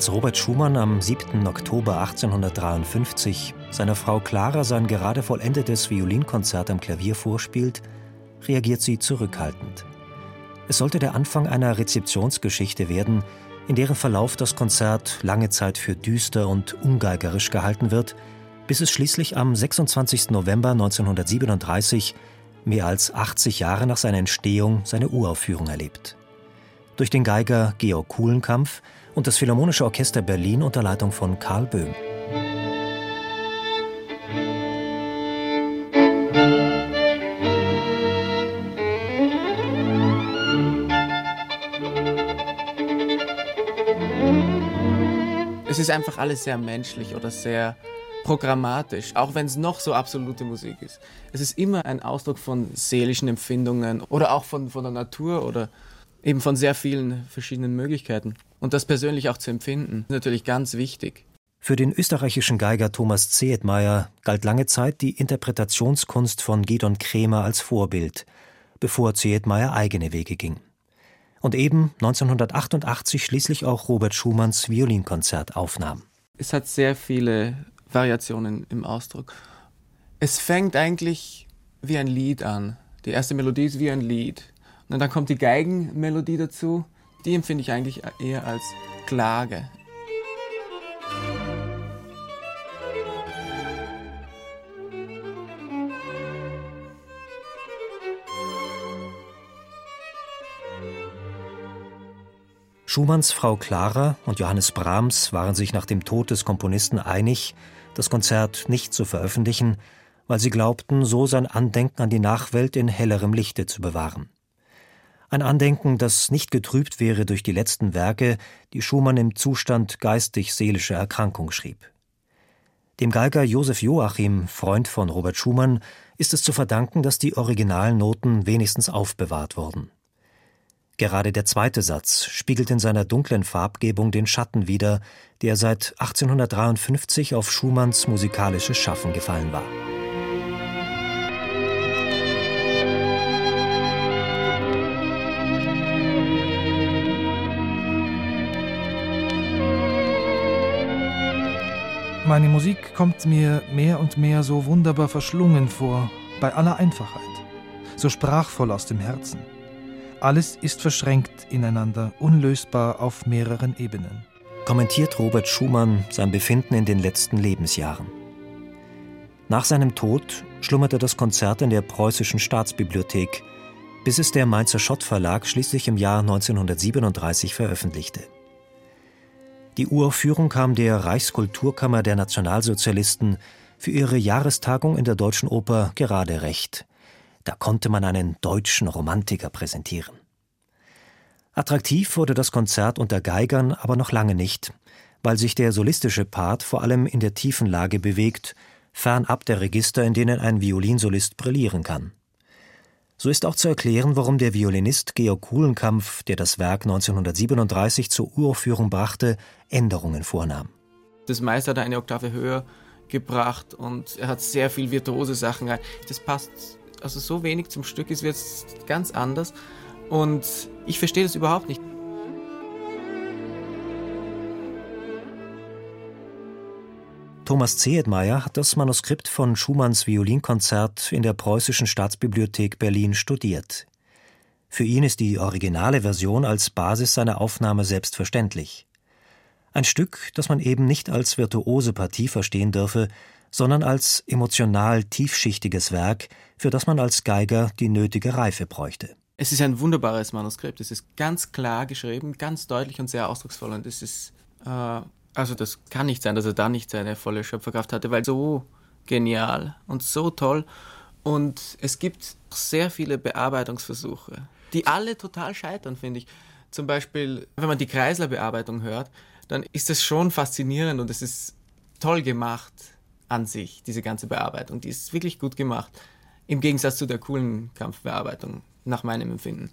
Als Robert Schumann am 7. Oktober 1853 seiner Frau Clara sein gerade vollendetes Violinkonzert am Klavier vorspielt, reagiert sie zurückhaltend. Es sollte der Anfang einer Rezeptionsgeschichte werden, in deren Verlauf das Konzert lange Zeit für düster und ungeigerisch gehalten wird, bis es schließlich am 26. November 1937, mehr als 80 Jahre nach seiner Entstehung, seine Uraufführung erlebt. Durch den Geiger Georg Kuhlenkampf und das Philharmonische Orchester Berlin unter Leitung von Karl Böhm. Es ist einfach alles sehr menschlich oder sehr programmatisch, auch wenn es noch so absolute Musik ist. Es ist immer ein Ausdruck von seelischen Empfindungen oder auch von, von der Natur oder eben von sehr vielen verschiedenen Möglichkeiten. Und das persönlich auch zu empfinden, ist natürlich ganz wichtig. Für den österreichischen Geiger Thomas Zehetmeier galt lange Zeit die Interpretationskunst von Gidon Kremer als Vorbild, bevor Zehetmeier eigene Wege ging und eben 1988 schließlich auch Robert Schumanns Violinkonzert aufnahm. Es hat sehr viele Variationen im Ausdruck. Es fängt eigentlich wie ein Lied an. Die erste Melodie ist wie ein Lied. Und dann kommt die Geigenmelodie dazu. Die empfinde ich eigentlich eher als Klage, Schumanns Frau Clara und Johannes Brahms waren sich nach dem Tod des Komponisten einig, das Konzert nicht zu veröffentlichen, weil sie glaubten, so sein Andenken an die Nachwelt in hellerem Lichte zu bewahren. Ein Andenken, das nicht getrübt wäre durch die letzten Werke, die Schumann im Zustand geistig-seelischer Erkrankung schrieb. Dem Geiger Josef Joachim, Freund von Robert Schumann, ist es zu verdanken, dass die Originalnoten wenigstens aufbewahrt wurden. Gerade der zweite Satz spiegelt in seiner dunklen Farbgebung den Schatten wider, der seit 1853 auf Schumanns musikalisches Schaffen gefallen war. Meine Musik kommt mir mehr und mehr so wunderbar verschlungen vor, bei aller Einfachheit, so sprachvoll aus dem Herzen. Alles ist verschränkt ineinander, unlösbar auf mehreren Ebenen. Kommentiert Robert Schumann sein Befinden in den letzten Lebensjahren. Nach seinem Tod schlummerte das Konzert in der Preußischen Staatsbibliothek, bis es der Mainzer Schott Verlag schließlich im Jahr 1937 veröffentlichte. Die Uraufführung kam der Reichskulturkammer der Nationalsozialisten für ihre Jahrestagung in der Deutschen Oper gerade recht. Da konnte man einen deutschen Romantiker präsentieren. Attraktiv wurde das Konzert unter Geigern aber noch lange nicht, weil sich der solistische Part vor allem in der tiefen Lage bewegt, fernab der Register, in denen ein Violinsolist brillieren kann. So ist auch zu erklären, warum der Violinist Georg Kuhlenkampf, der das Werk 1937 zur Uraufführung brachte, Änderungen vornahm. Das Meister hat eine Oktave höher gebracht und er hat sehr viel virtuose Sachen rein. Das passt also so wenig zum Stück ist, wird es ganz anders. Und ich verstehe das überhaupt nicht. Thomas Zehetmeier hat das Manuskript von Schumanns Violinkonzert in der Preußischen Staatsbibliothek Berlin studiert. Für ihn ist die originale Version als Basis seiner Aufnahme selbstverständlich. Ein Stück, das man eben nicht als virtuose Partie verstehen dürfe, sondern als emotional tiefschichtiges Werk, für das man als Geiger die nötige Reife bräuchte. Es ist ein wunderbares Manuskript. Es ist ganz klar geschrieben, ganz deutlich und sehr ausdrucksvoll. Und es ist, äh, also das kann nicht sein, dass er da nicht seine volle Schöpferkraft hatte, weil so genial und so toll. Und es gibt sehr viele Bearbeitungsversuche, die alle total scheitern, finde ich. Zum Beispiel, wenn man die Kreisler-Bearbeitung hört, dann ist das schon faszinierend und es ist toll gemacht an sich, diese ganze Bearbeitung. Die ist wirklich gut gemacht. Im Gegensatz zu der coolen Kampfbearbeitung, nach meinem Empfinden.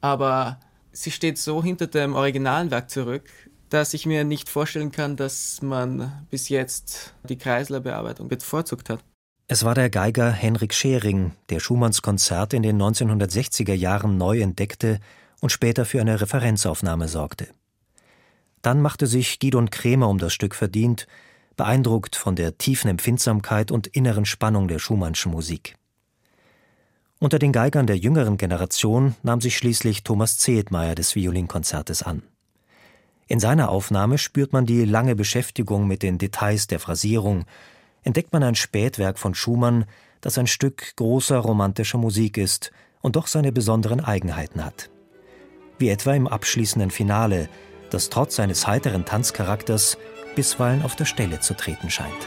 Aber sie steht so hinter dem originalen Werk zurück, dass ich mir nicht vorstellen kann, dass man bis jetzt die Kreisler-Bearbeitung bevorzugt hat. Es war der Geiger Henrik Schering, der Schumanns Konzert in den 1960er Jahren neu entdeckte und später für eine Referenzaufnahme sorgte. Dann machte sich Gidon Krämer um das Stück verdient, beeindruckt von der tiefen Empfindsamkeit und inneren Spannung der Schumannschen Musik. Unter den Geigern der jüngeren Generation nahm sich schließlich Thomas Zehetmeier des Violinkonzertes an. In seiner Aufnahme spürt man die lange Beschäftigung mit den Details der Phrasierung, entdeckt man ein Spätwerk von Schumann, das ein Stück großer romantischer Musik ist und doch seine besonderen Eigenheiten hat. Wie etwa im abschließenden Finale, das trotz seines heiteren Tanzcharakters bisweilen auf der Stelle zu treten scheint.